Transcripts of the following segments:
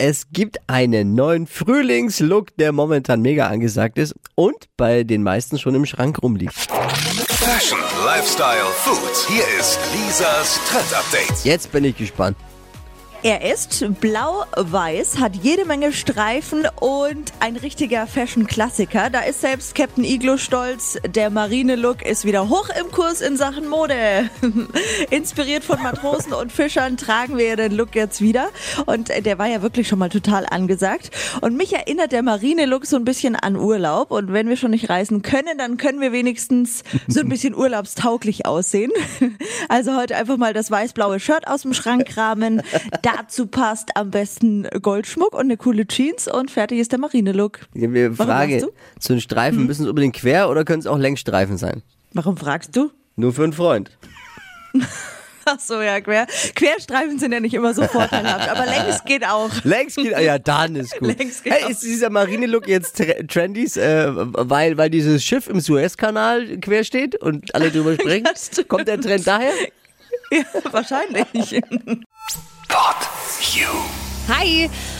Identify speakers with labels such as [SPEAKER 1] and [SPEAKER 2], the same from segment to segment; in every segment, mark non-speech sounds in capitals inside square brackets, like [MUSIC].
[SPEAKER 1] Es gibt einen neuen Frühlingslook, der momentan mega angesagt ist und bei den meisten schon im Schrank rumliegt.
[SPEAKER 2] Fashion, Lifestyle, Food. Hier ist Lisas Trend Update.
[SPEAKER 1] Jetzt bin ich gespannt.
[SPEAKER 3] Er ist blau-weiß, hat jede Menge Streifen und ein richtiger Fashion-Klassiker. Da ist selbst Captain Iglo stolz. Der Marine-Look ist wieder hoch im Kurs in Sachen Mode. [LAUGHS] Inspiriert von Matrosen und Fischern tragen wir den Look jetzt wieder. Und der war ja wirklich schon mal total angesagt. Und mich erinnert der Marine-Look so ein bisschen an Urlaub. Und wenn wir schon nicht reisen können, dann können wir wenigstens so ein bisschen [LAUGHS] urlaubstauglich aussehen. Also heute einfach mal das weiß-blaue Shirt aus dem Schrank kramen. [LAUGHS] Dazu passt am besten Goldschmuck und eine coole Jeans und fertig ist der Marine-Look.
[SPEAKER 1] Frage, zu den Streifen müssen es unbedingt quer oder können es auch Längsstreifen sein?
[SPEAKER 3] Warum fragst du?
[SPEAKER 1] Nur für einen Freund. [LAUGHS]
[SPEAKER 3] Ach so, ja, quer. Querstreifen sind ja nicht immer so vorteilhaft, aber längs geht auch. [LAUGHS]
[SPEAKER 1] Längs geht, ah ja, dann ist gut.
[SPEAKER 3] Längs geht
[SPEAKER 1] Hey,
[SPEAKER 3] auch.
[SPEAKER 1] ist dieser Marine-Look jetzt tre- trendy, äh, weil, weil dieses Schiff im Suezkanal quer steht und alle drüber [LAUGHS]
[SPEAKER 3] stimmt.
[SPEAKER 1] Kommt der Trend daher?
[SPEAKER 3] Ja, wahrscheinlich.
[SPEAKER 4] Hi.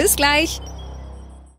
[SPEAKER 4] Bis gleich.